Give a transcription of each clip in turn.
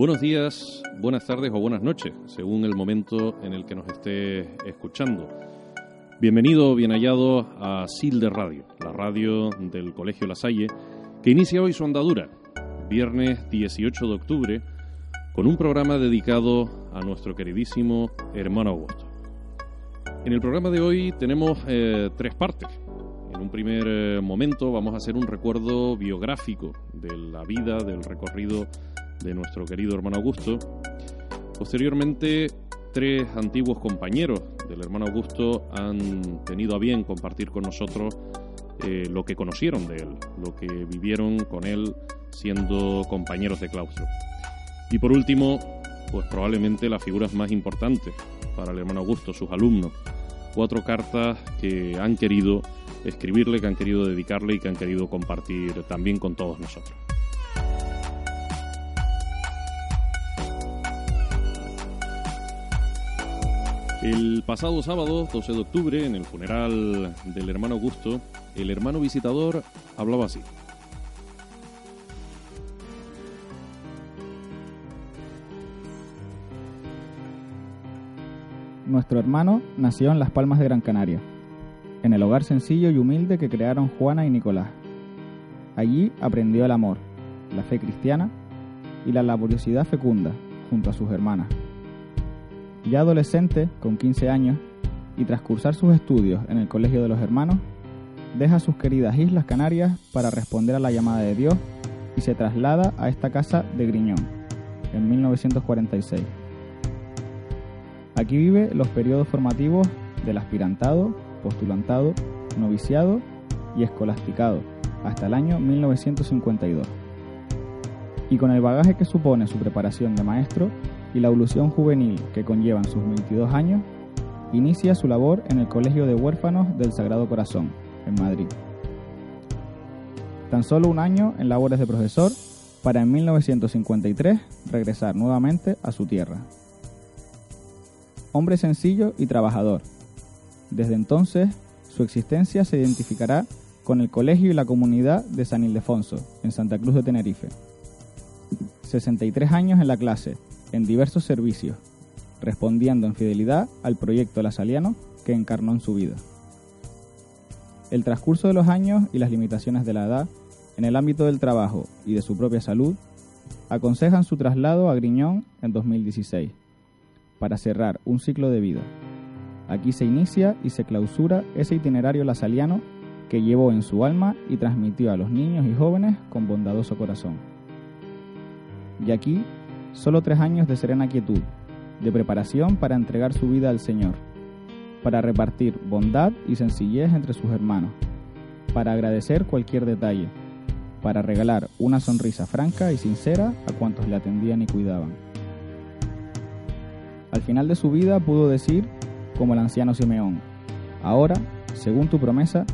Buenos días, buenas tardes o buenas noches, según el momento en el que nos esté escuchando. Bienvenido, bien hallado a SIL de Radio, la radio del Colegio La Salle, que inicia hoy su andadura, viernes 18 de octubre, con un programa dedicado a nuestro queridísimo hermano Augusto. En el programa de hoy tenemos eh, tres partes. En un primer eh, momento vamos a hacer un recuerdo biográfico de la vida, del recorrido de nuestro querido hermano Augusto. Posteriormente, tres antiguos compañeros del hermano Augusto han tenido a bien compartir con nosotros eh, lo que conocieron de él, lo que vivieron con él siendo compañeros de claustro. Y por último, pues probablemente las figuras más importantes para el hermano Augusto, sus alumnos. Cuatro cartas que han querido escribirle, que han querido dedicarle y que han querido compartir también con todos nosotros. El pasado sábado, 12 de octubre, en el funeral del hermano Augusto, el hermano visitador hablaba así. Nuestro hermano nació en Las Palmas de Gran Canaria, en el hogar sencillo y humilde que crearon Juana y Nicolás. Allí aprendió el amor, la fe cristiana y la laboriosidad fecunda junto a sus hermanas. Ya adolescente, con 15 años, y tras cursar sus estudios en el Colegio de los Hermanos, deja sus queridas Islas Canarias para responder a la llamada de Dios y se traslada a esta casa de Griñón en 1946. Aquí vive los periodos formativos del aspirantado, postulantado, noviciado y escolasticado hasta el año 1952. Y con el bagaje que supone su preparación de maestro y la evolución juvenil que conllevan sus 22 años, inicia su labor en el Colegio de Huérfanos del Sagrado Corazón, en Madrid. Tan solo un año en labores de profesor para en 1953 regresar nuevamente a su tierra, hombre sencillo y trabajador. Desde entonces, su existencia se identificará con el colegio y la comunidad de San Ildefonso, en Santa Cruz de Tenerife. 63 años en la clase, en diversos servicios, respondiendo en fidelidad al proyecto lasaliano que encarnó en su vida. El transcurso de los años y las limitaciones de la edad, en el ámbito del trabajo y de su propia salud, aconsejan su traslado a Griñón en 2016 para cerrar un ciclo de vida. Aquí se inicia y se clausura ese itinerario lasaliano que llevó en su alma y transmitió a los niños y jóvenes con bondadoso corazón. Y aquí, solo tres años de serena quietud, de preparación para entregar su vida al Señor, para repartir bondad y sencillez entre sus hermanos, para agradecer cualquier detalle, para regalar una sonrisa franca y sincera a cuantos le atendían y cuidaban. Al final de su vida pudo decir, como el anciano Simeón, ahora, según tu promesa,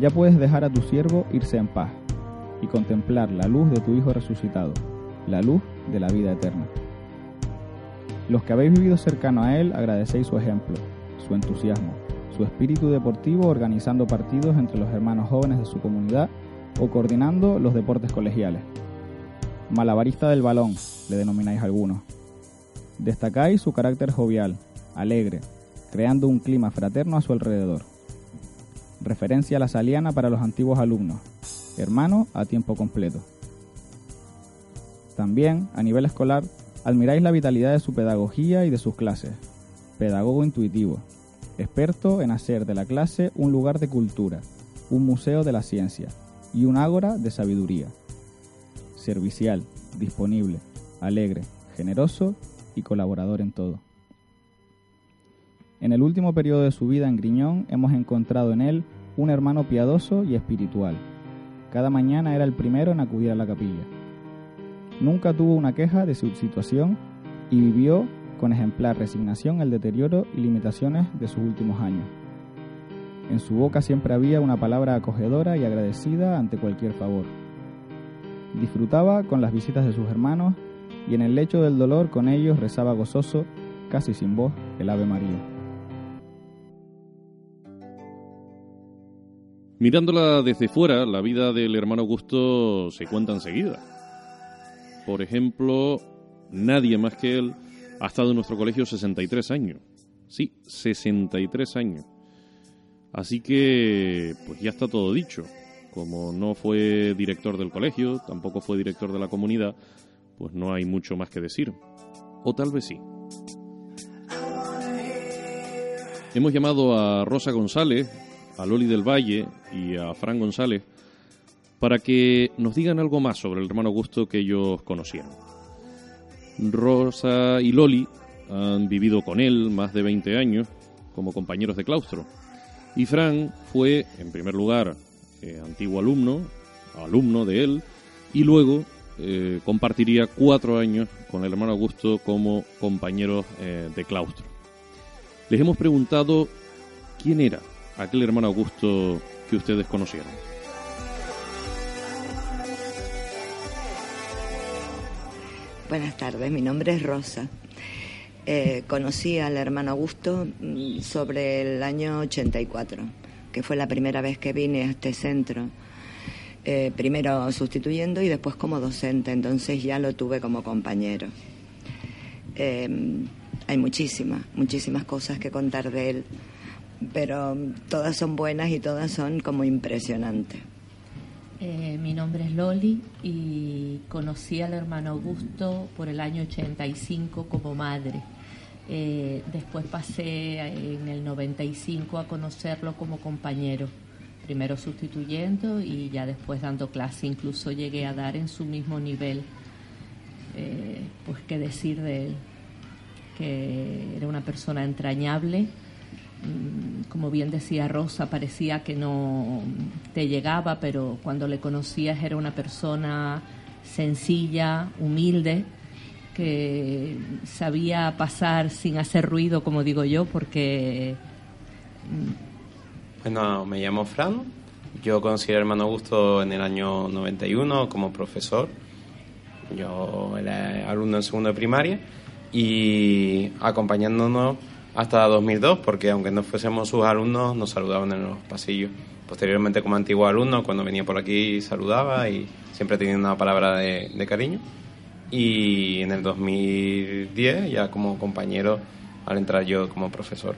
ya puedes dejar a tu siervo irse en paz y contemplar la luz de tu Hijo resucitado, la luz de la vida eterna. Los que habéis vivido cercano a Él agradecéis su ejemplo, su entusiasmo, su espíritu deportivo organizando partidos entre los hermanos jóvenes de su comunidad o coordinando los deportes colegiales. Malabarista del balón, le denomináis algunos Destacáis su carácter jovial, alegre, creando un clima fraterno a su alrededor. Referencia a la saliana para los antiguos alumnos, hermano a tiempo completo. También, a nivel escolar, admiráis la vitalidad de su pedagogía y de sus clases. Pedagogo intuitivo, experto en hacer de la clase un lugar de cultura, un museo de la ciencia y un ágora de sabiduría. Servicial, disponible, alegre, generoso y colaborador en todo. En el último periodo de su vida en Griñón hemos encontrado en él un hermano piadoso y espiritual. Cada mañana era el primero en acudir a la capilla. Nunca tuvo una queja de su situación y vivió con ejemplar resignación el deterioro y limitaciones de sus últimos años. En su boca siempre había una palabra acogedora y agradecida ante cualquier favor. Disfrutaba con las visitas de sus hermanos y en el lecho del dolor con ellos rezaba gozoso, casi sin voz, el Ave María. Mirándola desde fuera, la vida del hermano Augusto se cuenta enseguida. Por ejemplo, nadie más que él, ha estado en nuestro colegio 63 años. Sí, 63 años. Así que, pues ya está todo dicho. Como no fue director del colegio, tampoco fue director de la comunidad, pues no hay mucho más que decir. O tal vez sí. Hemos llamado a Rosa González, a Loli del Valle y a Fran González para que nos digan algo más sobre el hermano Augusto que ellos conocieron. Rosa y Loli han vivido con él más de 20 años como compañeros de claustro. Y Fran fue, en primer lugar, eh, antiguo alumno, alumno de él, y luego eh, compartiría cuatro años con el hermano Augusto como compañero eh, de claustro. Les hemos preguntado quién era aquel hermano Augusto que ustedes conocieron. Buenas tardes, mi nombre es Rosa. Eh, conocí al hermano Augusto mm, sobre el año 84, que fue la primera vez que vine a este centro. Eh, primero sustituyendo y después como docente, entonces ya lo tuve como compañero. Eh, hay muchísimas, muchísimas cosas que contar de él, pero todas son buenas y todas son como impresionantes. Eh, mi nombre es Loli y conocí al hermano Augusto por el año 85 como madre. Eh, después pasé en el 95 a conocerlo como compañero, primero sustituyendo y ya después dando clase. Incluso llegué a dar en su mismo nivel. Eh, pues qué decir de él, que era una persona entrañable, como bien decía Rosa, parecía que no te llegaba, pero cuando le conocías era una persona sencilla, humilde, que sabía pasar sin hacer ruido, como digo yo, porque... Mm, bueno, me llamo Fran, yo conocí al hermano Augusto en el año 91 como profesor, yo era alumno en segundo de primaria y acompañándonos hasta 2002, porque aunque no fuésemos sus alumnos, nos saludaban en los pasillos. Posteriormente, como antiguo alumno, cuando venía por aquí, saludaba y siempre tenía una palabra de, cariño. Y en el 2010, ya como compañero, al entrar yo como profesor.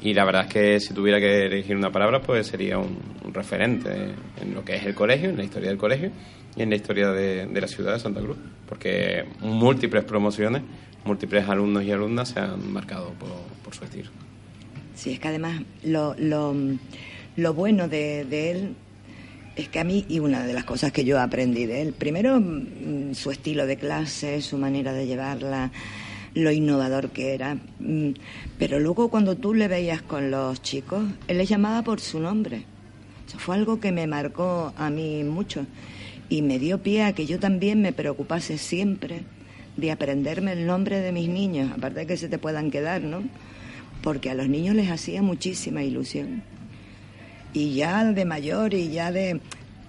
Y la verdad es que si tuviera que elegir una palabra, pues sería un, referente en lo que es el colegio, en la historia del colegio y en la historia de, de la ciudad de Santa Cruz. Porque múltiples promociones múltiples alumnos y alumnas se han marcado por, su estilo. Sí, es que además lo, lo, bueno de, él es que a mí, y una de las cosas que yo aprendí de él, primero mm, su estilo de clase, su manera de llevarla, lo innovador que era, mm, pero luego cuando tú le veías con los chicos, él les llamaba por su nombre. Eso fue algo que me marcó a mí mucho y me dio pie a que yo también me preocupase siempre de aprenderme el nombre de mis niños, aparte de que se te puedan quedar, ¿no? Porque a los niños les hacía muchísima ilusión. Y ya de mayor y ya de...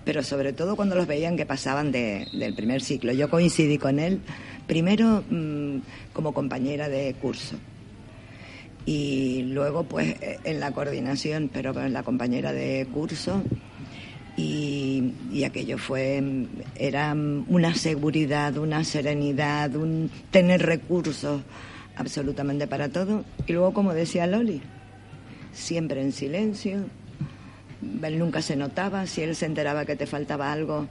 Pero sobre todo cuando los veían que pasaban del primer ciclo. Yo coincidí con él primero mm, como compañera de curso y luego pues en la coordinación, pero con la compañera de curso y, aquello fue, era una seguridad, una serenidad, un tener recursos absolutamente para todo. Y luego, como decía Loli, siempre en silencio, él nunca se notaba, si él se enteraba que te faltaba algo,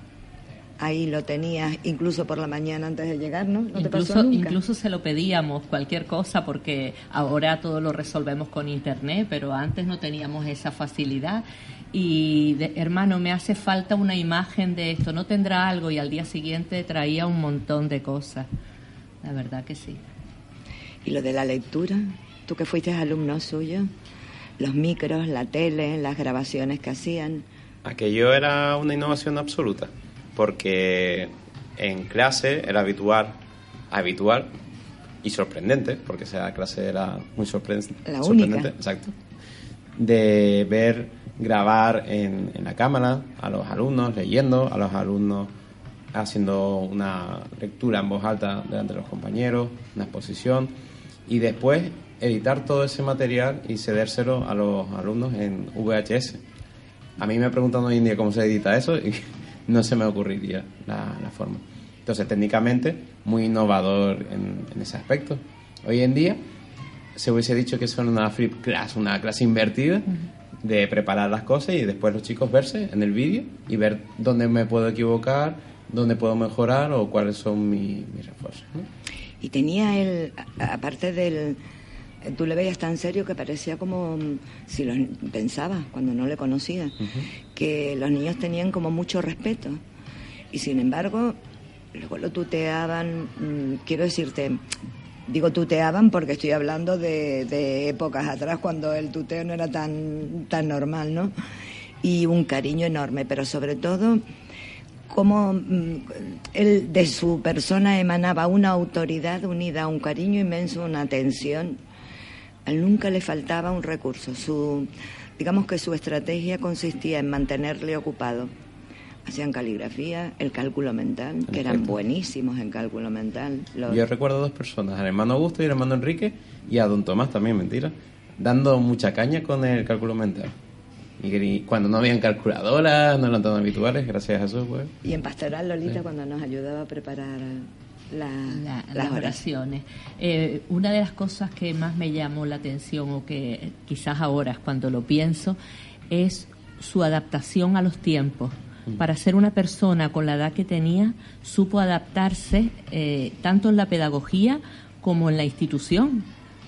ahí lo tenías, incluso por la mañana antes de llegar, ¿no? ¿No te pasó nunca? incluso se lo pedíamos, cualquier cosa, porque ahora todo lo resolvemos con Internet, pero antes no teníamos esa facilidad y hermano, me hace falta una imagen de esto, no tendrá algo y al día siguiente traía un montón de cosas. La verdad que sí. ¿Y lo de la lectura? Tú que fuiste alumno suyo, los micros, la tele, las grabaciones que hacían. Aquello era una innovación absoluta, porque en clase era habitual, habitual y sorprendente, porque esa clase era muy sorprendente. La única. Exacto. De ver grabar en, la cámara a los alumnos leyendo, a los alumnos haciendo una lectura en voz alta delante de los compañeros, una exposición y después editar todo ese material y cedérselo a los alumnos en VHS. A mí me preguntan hoy en día cómo se edita eso y no se me ocurriría la, forma. Entonces, técnicamente, muy innovador en, ese aspecto. Hoy en día, se hubiese dicho que son una flip class, una clase invertida, de preparar las cosas y después los chicos verse en el vídeo y ver dónde me puedo equivocar, dónde puedo mejorar o cuáles son mis, refuerzos. Y tenía él, aparte del... Tú le veías tan serio que parecía como si lo pensaba cuando no le conocía, que los niños tenían como mucho respeto. Y sin embargo, luego lo tuteaban, mm, quiero decirte, digo tuteaban porque estoy hablando de, épocas atrás cuando el tuteo no era tan, tan normal, ¿no? Y un cariño enorme, pero sobre todo como mm, él de su persona emanaba una autoridad unida, un cariño inmenso, una atención. Nunca le faltaba un recurso. Su, digamos que su estrategia consistía en mantenerle ocupado hacían caligrafía, el cálculo mental, que eran buenísimos en cálculo mental. Yo recuerdo dos personas, al hermano Augusto y al hermano Enrique, y a don Tomás también, mentira, dando mucha caña con el cálculo mental. Y cuando no habían calculadoras, no eran tan habituales, gracias a eso, pues. Y en Pastoral Lolita, cuando nos ayudaba a preparar las oraciones. Eh, una de las cosas que más me llamó la atención, o que quizás ahora cuando lo pienso, es su adaptación a los tiempos para ser una persona con la edad que tenía, supo adaptarse eh, tanto en la pedagogía como en la institución.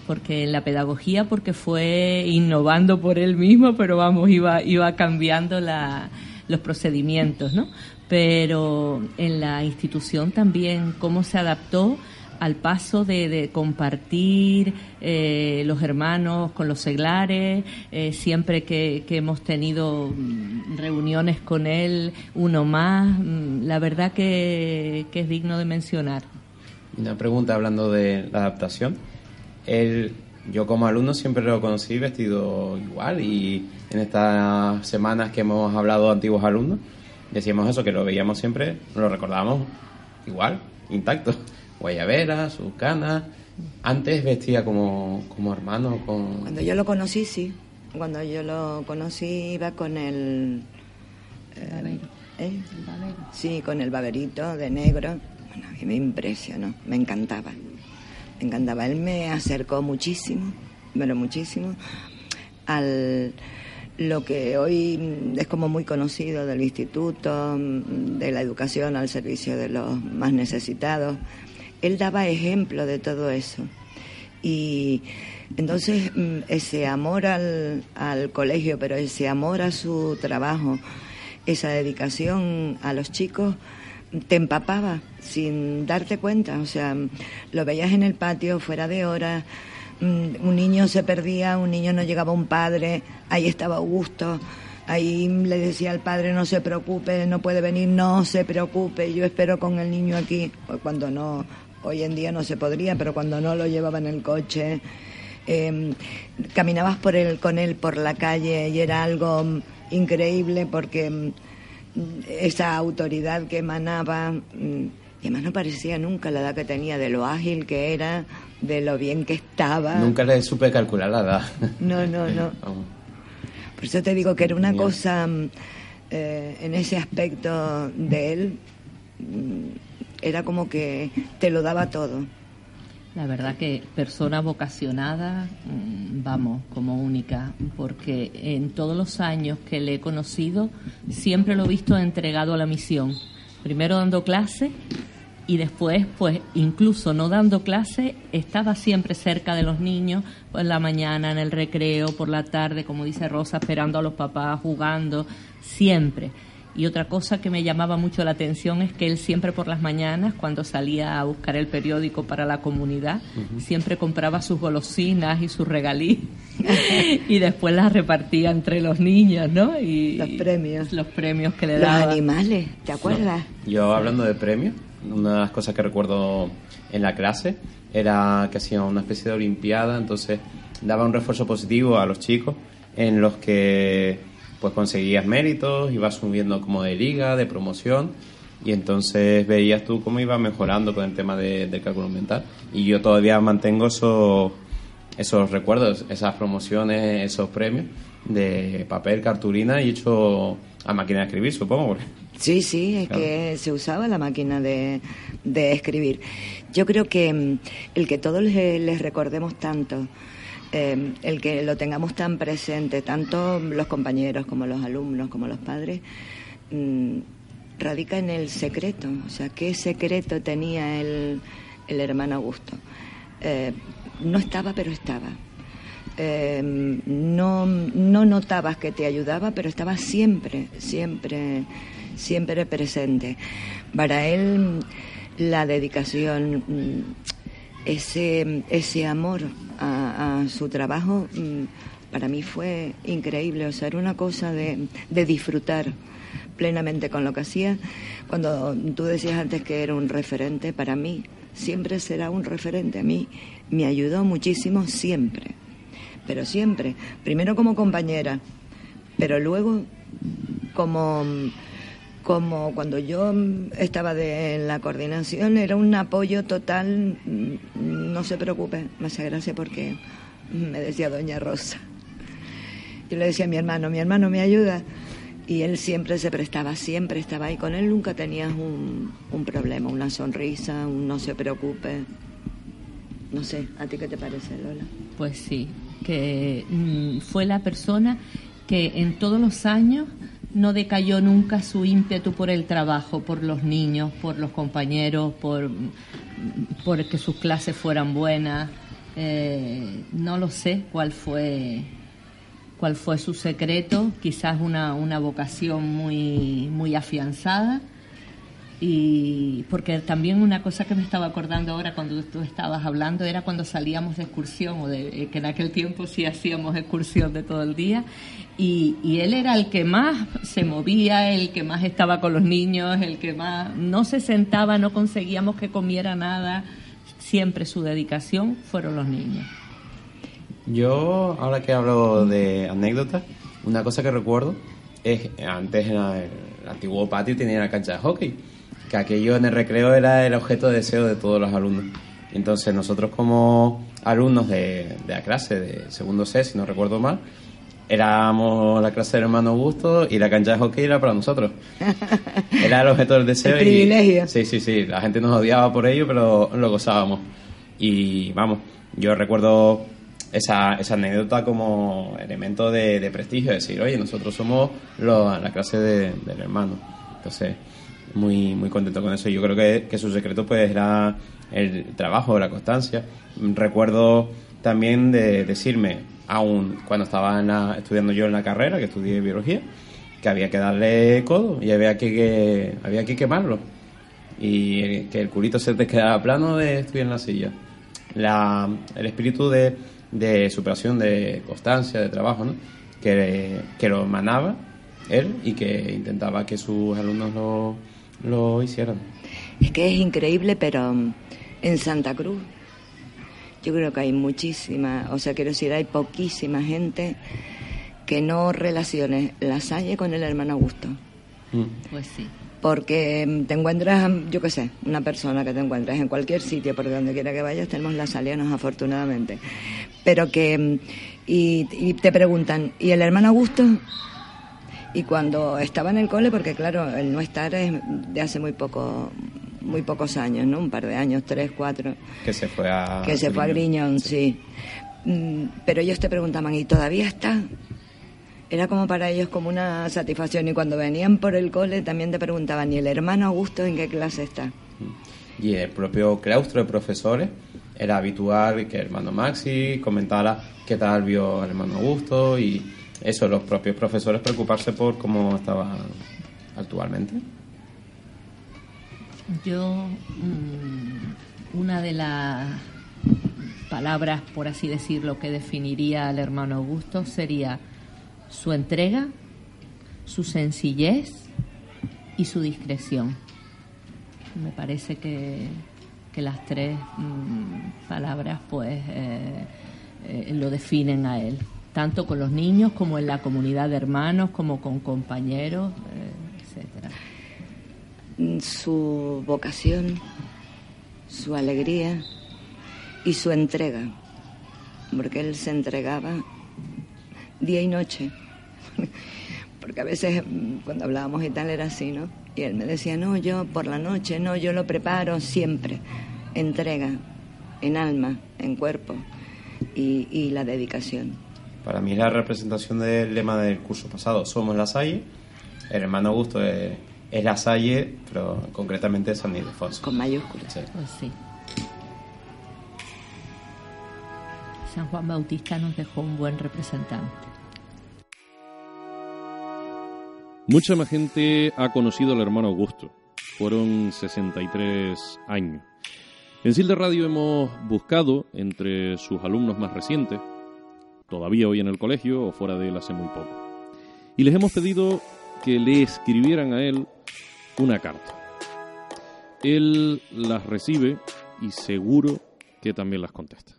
Porque en la pedagogía, porque fue innovando por él mismo, pero vamos, iba, iba cambiando los procedimientos, ¿no? Pero en la institución también, cómo se adaptó al paso de, compartir eh, los hermanos con los seglares, eh, siempre que, hemos tenido mm, reuniones con él, uno más, mm, la verdad que, es digno de mencionar. Una pregunta hablando de la adaptación. Él, yo como alumno siempre lo conocí vestido igual y en estas semanas que hemos hablado de antiguos alumnos, decíamos eso, que lo veíamos siempre, lo recordábamos igual, intacto guayabera, sus canas. Antes vestía como, como hermano. Con... Cuando yo lo conocí, sí. Cuando yo lo conocí iba con el... Eh, ¿eh? Sí, con el baberito de negro. Bueno, a mí me impresionó, me encantaba. Me encantaba. Él me acercó muchísimo, pero muchísimo, al lo que hoy es como muy conocido del instituto, de la educación al servicio de los más necesitados él daba ejemplo de todo eso. Y entonces mm, ese amor al, colegio, pero ese amor a su trabajo, esa dedicación a los chicos, te empapaba sin darte cuenta. O sea, lo veías en el patio, fuera de hora, mm, un niño se perdía, un niño no llegaba un padre, ahí estaba Augusto. Ahí le decía al padre, no se preocupe, no puede venir, no se preocupe, yo espero con el niño aquí, cuando no, Hoy en día no se podría, pero cuando no lo llevaba en el coche, em, caminabas por él, con él por la calle y era algo increíble porque em, esa autoridad que emanaba, mm, y además no parecía nunca la edad que tenía, de lo ágil que era, de lo bien que estaba. Nunca le supe calcular la edad. No, no, no. Por eso te digo que era una cosa mm, eh, en ese aspecto de él mm, era como que te lo daba todo. La verdad que persona vocacionada, mm, vamos, como única, porque en todos los años que le he conocido, siempre lo he visto entregado a la misión. Primero dando clase y después, pues incluso no dando clase, estaba siempre cerca de los niños, pues en la mañana, en el recreo, por la tarde, como dice Rosa, esperando a los papás, jugando, siempre. Y otra cosa que me llamaba mucho la atención es que él siempre por las mañanas, cuando salía a buscar el periódico para la comunidad, siempre compraba sus golosinas y sus regalías y después las repartía entre los niños, ¿no? Y los premios. Los premios que le daban. Los animales, ¿te acuerdas? Yo hablando de premios, una de las cosas que recuerdo en la clase era que hacía una especie de olimpiada, entonces daba un refuerzo positivo a los chicos en los que pues conseguías méritos, ibas subiendo como de liga, de promoción, y entonces veías tú cómo ibas mejorando con el tema de, del cálculo mental. Y yo todavía mantengo esos, esos recuerdos, esas promociones, esos premios de papel, cartulina y hecho a máquina de escribir, supongo. Sí, sí, es que se usaba la máquina de, de, escribir. Yo creo que mm, el que todos les, recordemos tanto, eh, el que lo tengamos tan presente, tanto los compañeros como los alumnos, como los padres, mm, radica en el secreto. O sea, ¿qué secreto tenía el, el hermano Augusto? Eh, no estaba, pero estaba. Eh, no, no notabas que te ayudaba, pero estaba siempre, siempre, siempre presente. Para él, la dedicación, ese, ese amor a, su trabajo, para mí fue increíble. O sea, era una cosa de, de disfrutar plenamente con lo que hacía. Cuando tú decías antes que era un referente, para mí siempre será un referente. A mí me ayudó muchísimo siempre, pero siempre. Primero como compañera, pero luego como, como cuando yo estaba de, en la coordinación era un apoyo total. No se preocupe, me hace gracia porque me decía Doña Rosa. Yo le decía a mi hermano, mi hermano me ayuda y él siempre se prestaba, siempre estaba ahí. Con él nunca tenías un, un problema, una sonrisa, un no se preocupe. No sé, ¿a ti qué te parece, Lola? Pues sí, que mm, fue la persona que en todos los años no decayó nunca su ímpetu por el trabajo, por los niños, por los compañeros, por, por que sus clases fueran buenas. Eh, no lo sé cuál fue cuál fue su secreto, quizás una, una vocación muy, muy afianzada. Y porque también una cosa que me estaba acordando ahora cuando tú estabas hablando era cuando salíamos de excursión, o de, eh, que en aquel tiempo sí hacíamos excursión de todo el día, y, y, él era el que más se movía, el que más estaba con los niños, el que más no se sentaba, no conseguíamos que comiera nada, siempre su dedicación fueron los niños. Yo, ahora que hablo de anécdotas, una cosa que recuerdo es antes en el antiguo patio tenía la cancha de hockey, que aquello en el recreo era el objeto de deseo de todos los alumnos. Entonces nosotros como alumnos de, de la clase de segundo C, si no recuerdo mal, éramos la clase del hermano Augusto y la cancha de hockey era para nosotros. Era el objeto del deseo. El privilegio. Sí, sí, sí. La gente nos odiaba por ello, pero lo gozábamos. Y vamos, yo recuerdo esa, esa anécdota como elemento de, prestigio, decir, oye, nosotros somos la clase del hermano. Entonces, muy, muy contento con eso. Yo creo que, que su secreto pues era el trabajo, la constancia. Recuerdo también de decirme, aún cuando estaba estudiando yo en la carrera, que estudié biología, que había que darle codo y había que, había que quemarlo. Y que el culito se te quedara plano de estudiar en la silla. La, el espíritu de de superación, de constancia, de trabajo, ¿no? que, que lo emanaba él y que intentaba que sus alumnos lo, lo hicieran. Es que es increíble, pero mm, en Santa Cruz yo creo que hay muchísima, o sea, quiero decir, hay poquísima gente que no relacione la Salle con el hermano Augusto. Mm. Pues sí porque mm, te encuentras, yo qué sé, una persona que te encuentras en cualquier sitio, por donde quiera que vayas, tenemos las alianos afortunadamente, pero que, mm, y, te preguntan, ¿y el hermano Augusto? Y cuando estaba en el cole, porque claro, el no estar es de hace muy poco, muy pocos años, ¿no? Un par de años, tres, cuatro. Que se fue a... Que se fue a Griñón, sí. Mm, pero ellos te preguntaban, ¿y todavía está? era como para ellos como una satisfacción. Y cuando venían por el cole también te preguntaban, ¿y el hermano Augusto en qué clase está? Y el propio claustro de profesores era habitual que el hermano Maxi comentara qué tal vio al hermano Augusto y eso, los propios profesores preocuparse por cómo estaba actualmente. Yo, mm, una de las palabras, por así decirlo, que definiría al hermano Augusto sería su entrega, su sencillez y su discreción. Me parece que, las tres mm, palabras pues eh, eh, lo definen a él, tanto con los niños como en la comunidad de hermanos, como con compañeros, eh, etcétera. Su vocación, su alegría y su entrega, porque él se entregaba día y noche porque a veces mm, cuando hablábamos y tal era así, ¿no? Y él me decía, no, yo por la noche, no, yo lo preparo siempre. Entrega, en alma, en cuerpo y, la dedicación. Para mí es la representación del lema del curso pasado, somos la Salle. El hermano Augusto es, la Salle, pero concretamente San Ildefonso. Con mayúsculas. Pues sí. San Juan Bautista nos dejó un buen representante. Mucha más gente ha conocido al hermano Augusto. Fueron 63 años. En Silde Radio hemos buscado entre sus alumnos más recientes, todavía hoy en el colegio o fuera de él hace muy poco, y les hemos pedido que le escribieran a él una carta. Él las recibe y seguro que también las contesta.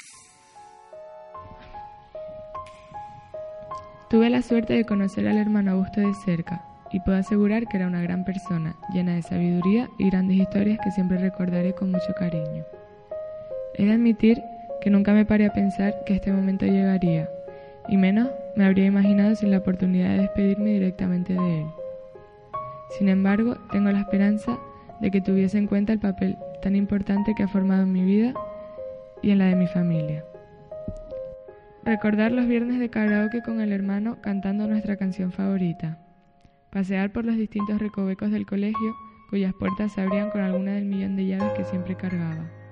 Tuve la suerte de conocer al hermano Augusto de cerca y puedo asegurar que era una gran persona, llena de sabiduría y grandes historias que siempre recordaré con mucho cariño. He de admitir que nunca me paré a pensar que este momento llegaría, y menos me habría imaginado sin la oportunidad de despedirme directamente de él. Sin embargo, tengo la esperanza de que tuviese en cuenta el papel tan importante que ha formado en mi vida y en la de mi familia. Recordar los viernes de karaoke con el hermano cantando nuestra canción favorita. Pasear por los distintos recovecos del colegio cuyas puertas se abrían con alguna del millón de llaves que siempre cargaba.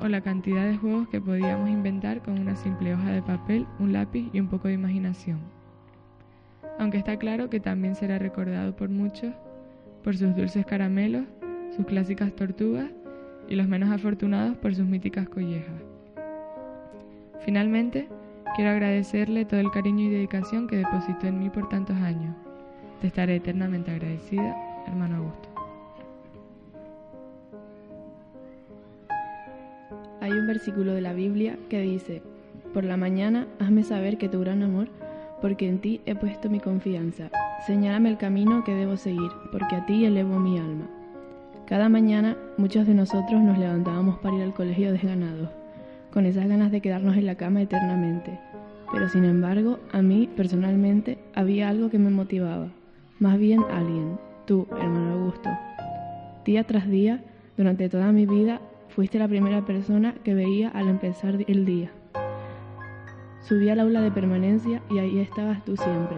O la cantidad de juegos que podíamos inventar con una simple hoja de papel, un lápiz y un poco de imaginación. Aunque está claro que también será recordado por muchos por sus dulces caramelos, sus clásicas tortugas y los menos afortunados por sus míticas collejas. Finalmente, quiero agradecerle todo el cariño y dedicación que depositó en mí por tantos años. Te estaré eternamente agradecida, hermano Augusto. Hay un versículo de la Biblia que dice, Por la mañana hazme saber que tu gran amor, porque en ti he puesto mi confianza. Señálame el camino que debo seguir, porque a ti elevo mi alma. Cada mañana muchos de nosotros nos levantábamos para ir al colegio desganados con esas ganas de quedarnos en la cama eternamente. Pero sin embargo, a mí personalmente había algo que me motivaba, más bien alguien, tú, hermano Augusto. Día tras día, durante toda mi vida, fuiste la primera persona que veía al empezar el día. Subí al aula de permanencia y ahí estabas tú siempre,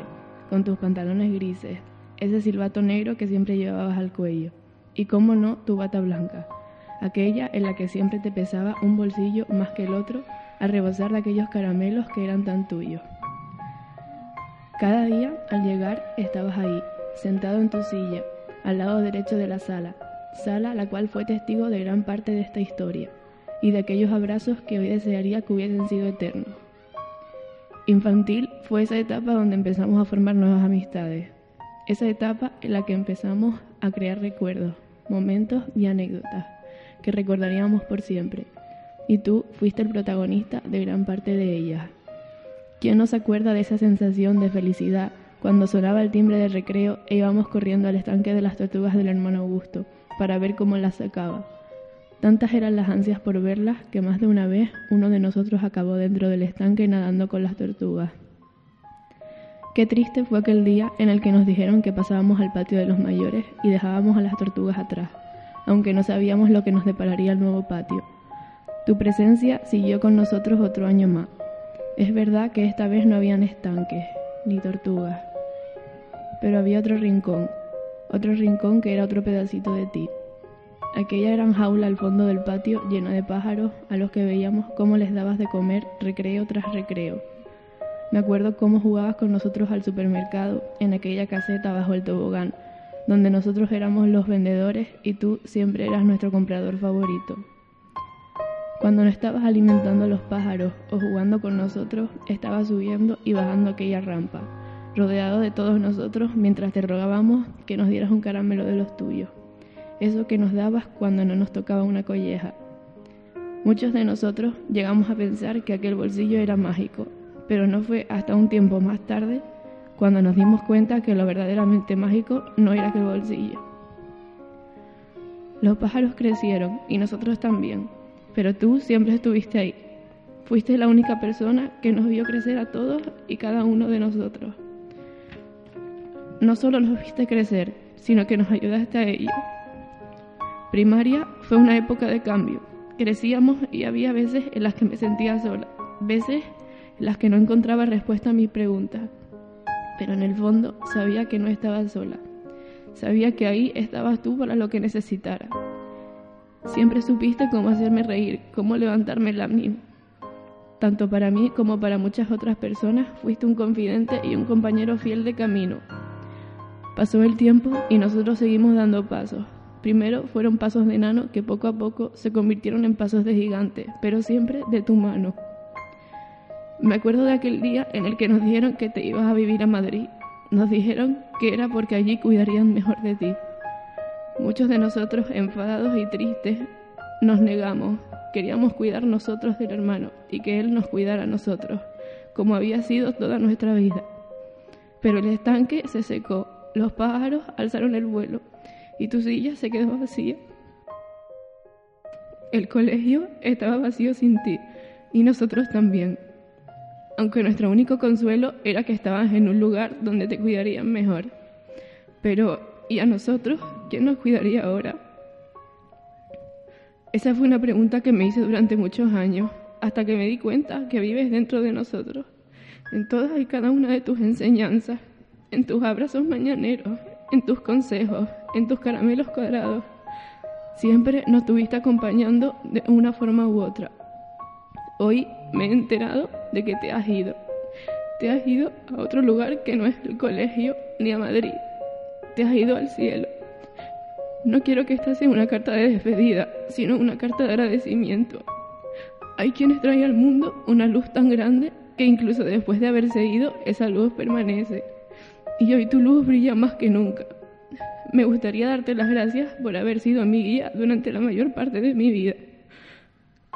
con tus pantalones grises, ese silbato negro que siempre llevabas al cuello, y cómo no, tu bata blanca aquella en la que siempre te pesaba un bolsillo más que el otro a rebosar de aquellos caramelos que eran tan tuyos. Cada día, al llegar, estabas ahí, sentado en tu silla, al lado derecho de la sala, sala la cual fue testigo de gran parte de esta historia y de aquellos abrazos que hoy desearía que hubiesen sido eternos. Infantil fue esa etapa donde empezamos a formar nuevas amistades, esa etapa en la que empezamos a crear recuerdos, momentos y anécdotas que recordaríamos por siempre, y tú fuiste el protagonista de gran parte de ellas. ¿Quién no se acuerda de esa sensación de felicidad cuando sonaba el timbre del recreo e íbamos corriendo al estanque de las tortugas del hermano Augusto para ver cómo las sacaba? Tantas eran las ansias por verlas que más de una vez uno de nosotros acabó dentro del estanque nadando con las tortugas. Qué triste fue aquel día en el que nos dijeron que pasábamos al patio de los mayores y dejábamos a las tortugas atrás aunque no sabíamos lo que nos depararía el nuevo patio. Tu presencia siguió con nosotros otro año más. Es verdad que esta vez no habían estanques, ni tortugas, pero había otro rincón, otro rincón que era otro pedacito de ti. Aquella gran jaula al fondo del patio llena de pájaros a los que veíamos cómo les dabas de comer recreo tras recreo. Me acuerdo cómo jugabas con nosotros al supermercado en aquella caseta bajo el tobogán, donde nosotros éramos los vendedores y tú siempre eras nuestro comprador favorito. Cuando no estabas alimentando a los pájaros o jugando con nosotros, estabas subiendo y bajando aquella rampa, rodeado de todos nosotros mientras te rogábamos que nos dieras un caramelo de los tuyos, eso que nos dabas cuando no nos tocaba una colleja. Muchos de nosotros llegamos a pensar que aquel bolsillo era mágico, pero no fue hasta un tiempo más tarde cuando nos dimos cuenta que lo verdaderamente mágico no era aquel bolsillo. Los pájaros crecieron y nosotros también, pero tú siempre estuviste ahí. Fuiste la única persona que nos vio crecer a todos y cada uno de nosotros. No solo nos viste crecer, sino que nos ayudaste a ello. Primaria fue una época de cambio. Crecíamos y había veces en las que me sentía sola, veces en las que no encontraba respuesta a mis preguntas. Pero en el fondo sabía que no estaba sola. Sabía que ahí estabas tú para lo que necesitara. Siempre supiste cómo hacerme reír, cómo levantarme la ánimo. Tanto para mí como para muchas otras personas fuiste un confidente y un compañero fiel de camino. Pasó el tiempo y nosotros seguimos dando pasos. Primero fueron pasos de enano que poco a poco se convirtieron en pasos de gigante, pero siempre de tu mano. Me acuerdo de aquel día en el que nos dijeron que te ibas a vivir a Madrid. Nos dijeron que era porque allí cuidarían mejor de ti. Muchos de nosotros, enfadados y tristes, nos negamos. Queríamos cuidar nosotros del hermano y que él nos cuidara a nosotros, como había sido toda nuestra vida. Pero el estanque se secó, los pájaros alzaron el vuelo y tu silla se quedó vacía. El colegio estaba vacío sin ti y nosotros también. Aunque nuestro único consuelo era que estabas en un lugar donde te cuidarían mejor. Pero, ¿y a nosotros? ¿Quién nos cuidaría ahora? Esa fue una pregunta que me hice durante muchos años, hasta que me di cuenta que vives dentro de nosotros, en todas y cada una de tus enseñanzas, en tus abrazos mañaneros, en tus consejos, en tus caramelos cuadrados. Siempre nos estuviste acompañando de una forma u otra. Hoy me he enterado de que te has ido. Te has ido a otro lugar que no es el colegio ni a Madrid. Te has ido al cielo. No quiero que esta sea una carta de despedida, sino una carta de agradecimiento. Hay quienes traen al mundo una luz tan grande que incluso después de haberse ido, esa luz permanece. Y hoy tu luz brilla más que nunca. Me gustaría darte las gracias por haber sido mi guía durante la mayor parte de mi vida.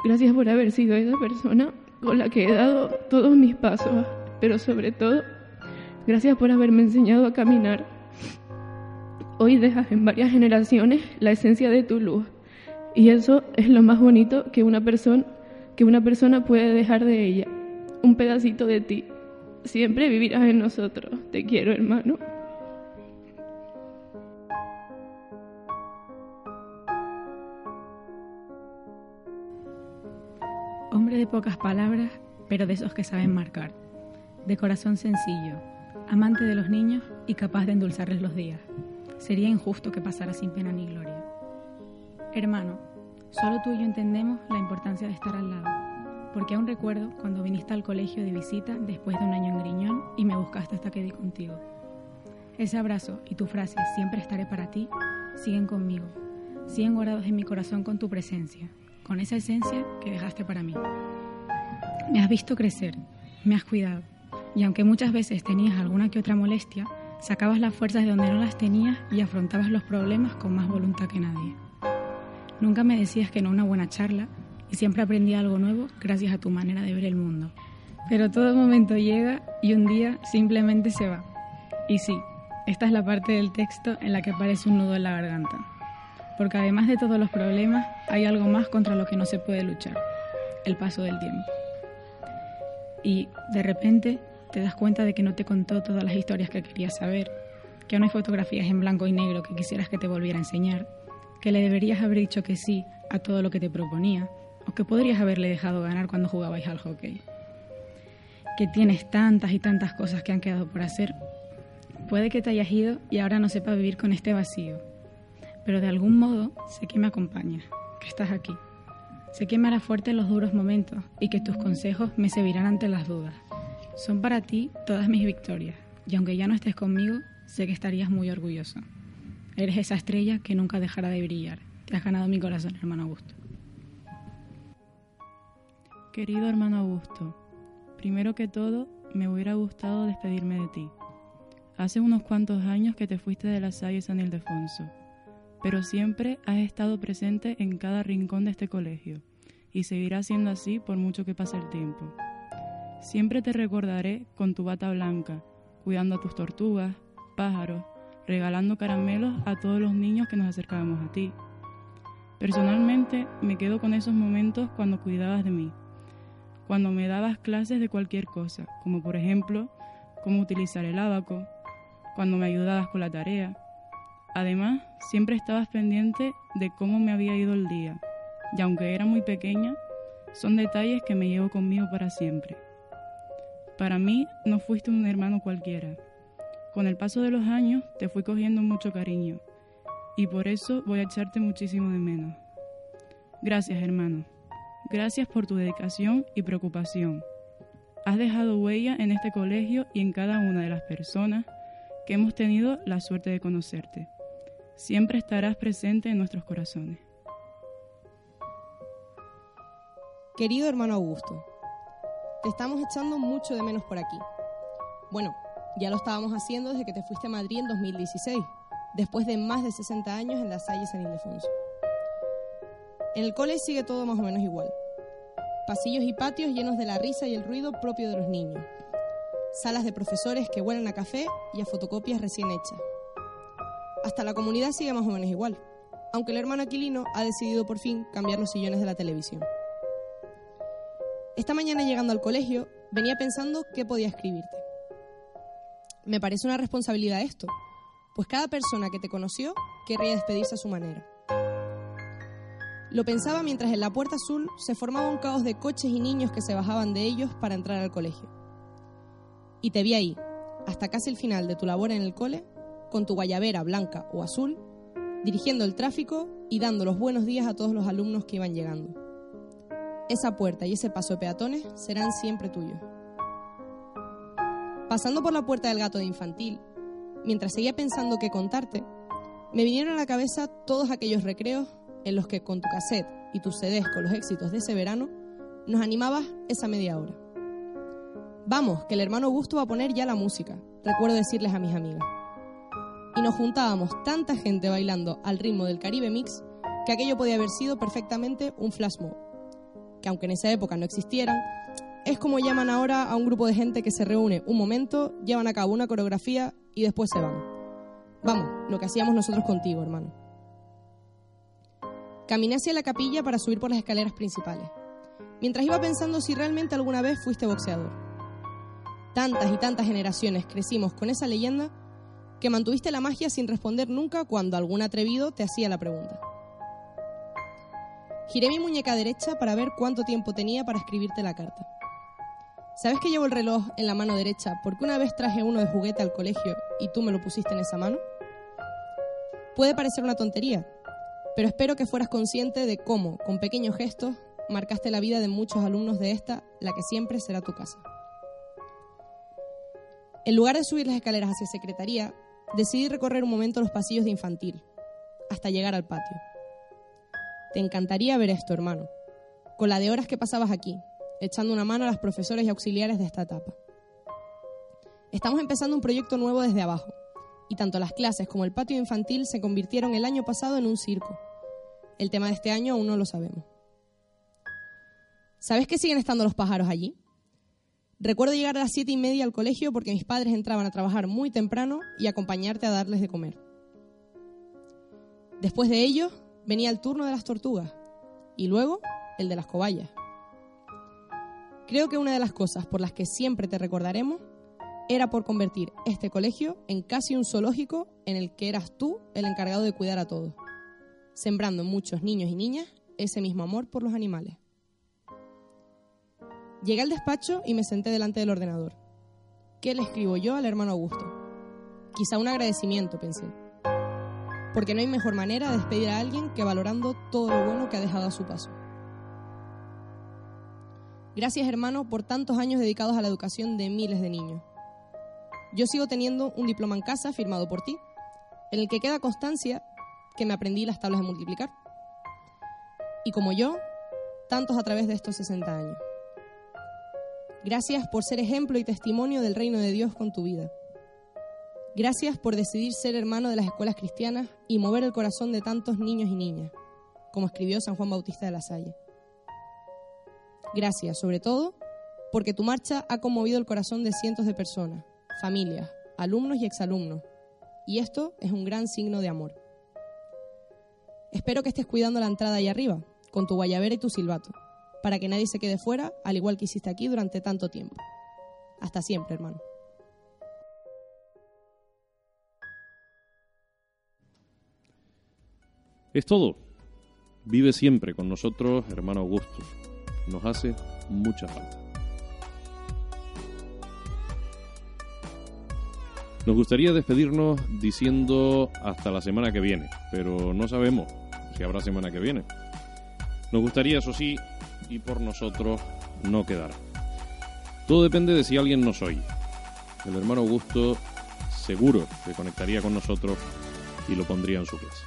Gracias por haber sido esa persona con la que he dado todos mis pasos, pero sobre todo, gracias por haberme enseñado a caminar Hoy dejas en varias generaciones la esencia de tu luz y eso es lo más bonito que una persona que una persona puede dejar de ella, un pedacito de ti. Siempre vivirás en nosotros. Te quiero, hermano. Hombre de pocas palabras, pero de esos que saben marcar. De corazón sencillo, amante de los niños y capaz de endulzarles los días. Sería injusto que pasara sin pena ni gloria. Hermano, solo tú y yo entendemos la importancia de estar al lado, porque aún recuerdo cuando viniste al colegio de visita después de un año en Griñón y me buscaste hasta que di contigo. Ese abrazo y tu frase siempre estaré para ti siguen conmigo, siguen guardados en mi corazón con tu presencia, con esa esencia que dejaste para mí. Me has visto crecer, me has cuidado, y aunque muchas veces tenías alguna que otra molestia, Sacabas las fuerzas de donde no las tenías y afrontabas los problemas con más voluntad que nadie. Nunca me decías que no una buena charla siempre aprendí algo nuevo gracias a tu manera de ver el mundo. Pero todo momento llega y un día simplemente se va. Y sí, esta es la parte del texto en la que aparece un nudo en la garganta. Porque además de todos los problemas, hay algo más contra lo que no se puede luchar, el paso del tiempo. Y de repente te das cuenta de que no te contó todas las historias que querías saber, que no hay fotografías en blanco y negro que quisieras que te volviera a enseñar, que le deberías haber dicho que sí a todo lo que te proponía, o que podrías haberle dejado ganar cuando jugabais al hockey. Que tienes tantas y tantas cosas que han quedado por hacer. Puede que te hayas ido y ahora no sepa vivir con este vacío, pero de algún modo sé que me acompañas, que estás aquí. Sé que me hará fuerte en los duros momentos y que tus consejos me servirán ante las dudas. Son para ti todas mis victorias, y aunque ya no estés conmigo, sé que estarías muy orgulloso. Eres esa estrella que nunca dejará de brillar. Te has ganado mi corazón, hermano Augusto. Querido hermano Augusto, primero que todo, me hubiera gustado despedirme de ti. Hace unos cuantos años que te fuiste de la Salle San Ildefonso, pero siempre has estado presente en cada rincón de este colegio, y seguirá siendo así por mucho que pase el tiempo. Siempre te recordaré con tu bata blanca, cuidando a tus tortugas, pájaros, regalando caramelos a todos los niños que nos acercábamos a ti. Personalmente me quedo con esos momentos cuando cuidabas de mí, cuando me dabas clases de cualquier cosa, como por ejemplo cómo utilizar el abaco, cuando me ayudabas con la tarea, Además, siempre estabas pendiente de cómo me había ido el día, y aunque era muy pequeña, son detalles que me llevo conmigo para siempre. Para mí no fuiste un hermano cualquiera. Con el paso de los años te fui cogiendo mucho cariño, y por eso voy a echarte muchísimo de menos. Gracias, hermano. Gracias por tu dedicación y preocupación. Has dejado huella en este colegio y en cada una de las personas que hemos tenido la suerte de conocerte. Siempre estarás presente en nuestros corazones. Querido hermano Augusto, te estamos echando mucho de menos por aquí. Bueno, ya lo estábamos haciendo desde que te fuiste a Madrid en 2016, después de más de 60 años en la Salle San Ildefonso. En el cole sigue todo más o menos igual. Pasillos y patios llenos de la risa y el ruido propio de los niños. Salas de profesores que huelen a café y a fotocopias recién hechas. Hasta la comunidad sigue más o menos igual, aunque el hermano Aquilino ha decidido por fin cambiar los sillones de la televisión. Esta mañana llegando al colegio venía pensando qué podía escribirte. Me parece una responsabilidad esto, pues cada persona que te conoció querría despedirse a su manera. Lo pensaba mientras en la puerta azul se formaba un caos de coches y niños que se bajaban de ellos para entrar al colegio. Y te vi ahí, hasta casi el final de tu labor en el cole, con tu guayabera blanca o azul, dirigiendo el tráfico y dando los buenos días a todos los alumnos que iban llegando. Esa puerta y ese paso de peatones serán siempre tuyos. Pasando por la puerta del gato de infantil, mientras seguía pensando qué contarte, me vinieron a la cabeza todos aquellos recreos en los que con tu cassette y tus CDs con los éxitos de ese verano nos animabas esa media hora. Vamos, que el hermano Augusto va a poner ya la música, recuerdo decirles a mis amigas. Y nos juntábamos tanta gente bailando al ritmo del Caribe Mix que aquello podía haber sido perfectamente un flash mob, que aunque en esa época no existieran, es como llaman ahora a un grupo de gente que se reúne un momento, llevan a cabo una coreografía y después se van. Vamos, lo que hacíamos nosotros contigo, hermano. Caminé hacia la capilla para subir por las escaleras principales, mientras iba pensando si realmente alguna vez fuiste boxeador. Tantas y tantas generaciones crecimos con esa leyenda que mantuviste la magia sin responder nunca cuando algún atrevido te hacía la pregunta. Giré mi muñeca derecha para ver cuánto tiempo tenía para escribirte la carta. ¿Sabes que llevo el reloj en la mano derecha porque una vez traje uno de juguete al colegio y tú me lo pusiste en esa mano? Puede parecer una tontería, pero espero que fueras consciente de cómo, con pequeños gestos, marcaste la vida de muchos alumnos de esta, la que siempre será tu casa. En lugar de subir las escaleras hacia secretaría, decidí recorrer un momento los pasillos de infantil, hasta llegar al patio. Te encantaría ver esto, hermano, con la de horas que pasabas aquí, echando una mano a las profesores y auxiliares de esta etapa. Estamos empezando un proyecto nuevo desde abajo, y tanto las clases como el patio infantil se convirtieron el año pasado en un circo. El tema de este año aún no lo sabemos. ¿Sabes que siguen estando los pájaros allí? Recuerdo llegar a las siete y media al colegio porque mis padres entraban a trabajar muy temprano y acompañarte a darles de comer. Después de ello, venía el turno de las tortugas y luego el de las cobayas. Creo que una de las cosas por las que siempre te recordaremos era por convertir este colegio en casi un zoológico en el que eras tú el encargado de cuidar a todos, sembrando en muchos niños y niñas ese mismo amor por los animales. Llegué al despacho y me senté delante del ordenador. ¿Qué le escribo yo al hermano Augusto? Quizá un agradecimiento, pensé. Porque no hay mejor manera de despedir a alguien que valorando todo lo bueno que ha dejado a su paso. Gracias, hermano, por tantos años dedicados a la educación de miles de niños. Yo sigo teniendo un diploma en casa firmado por ti, en el que queda constancia que me aprendí las tablas de multiplicar. Y como yo, tantos a través de estos 60 años. Gracias por ser ejemplo y testimonio del reino de Dios con tu vida. Gracias por decidir ser hermano de las escuelas cristianas y mover el corazón de tantos niños y niñas, como escribió San Juan Bautista de la Salle. Gracias, sobre todo, porque tu marcha ha conmovido el corazón de cientos de personas, familias, alumnos y exalumnos, y esto es un gran signo de amor. Espero que estés cuidando la entrada ahí arriba, con tu guayabera y tu silbato para que nadie se quede fuera, al igual que hiciste aquí durante tanto tiempo. Hasta siempre, hermano. Es todo. Vive siempre con nosotros, hermano Augusto. Nos hace mucha falta. Nos gustaría despedirnos diciendo hasta la semana que viene, pero no sabemos si habrá semana que viene. Nos gustaría, eso sí, y por nosotros no quedará. Todo depende de si alguien nos oye. El hermano Augusto seguro que conectaría con nosotros y lo pondría en su clase.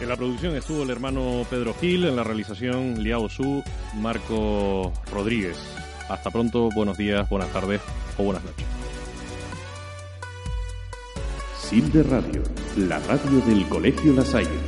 En la producción estuvo el hermano Pedro Gil, en la realización Liao Su, Marco Rodríguez. Hasta pronto, buenos días, buenas tardes o buenas noches. Silde Radio, la radio del Colegio La Salle.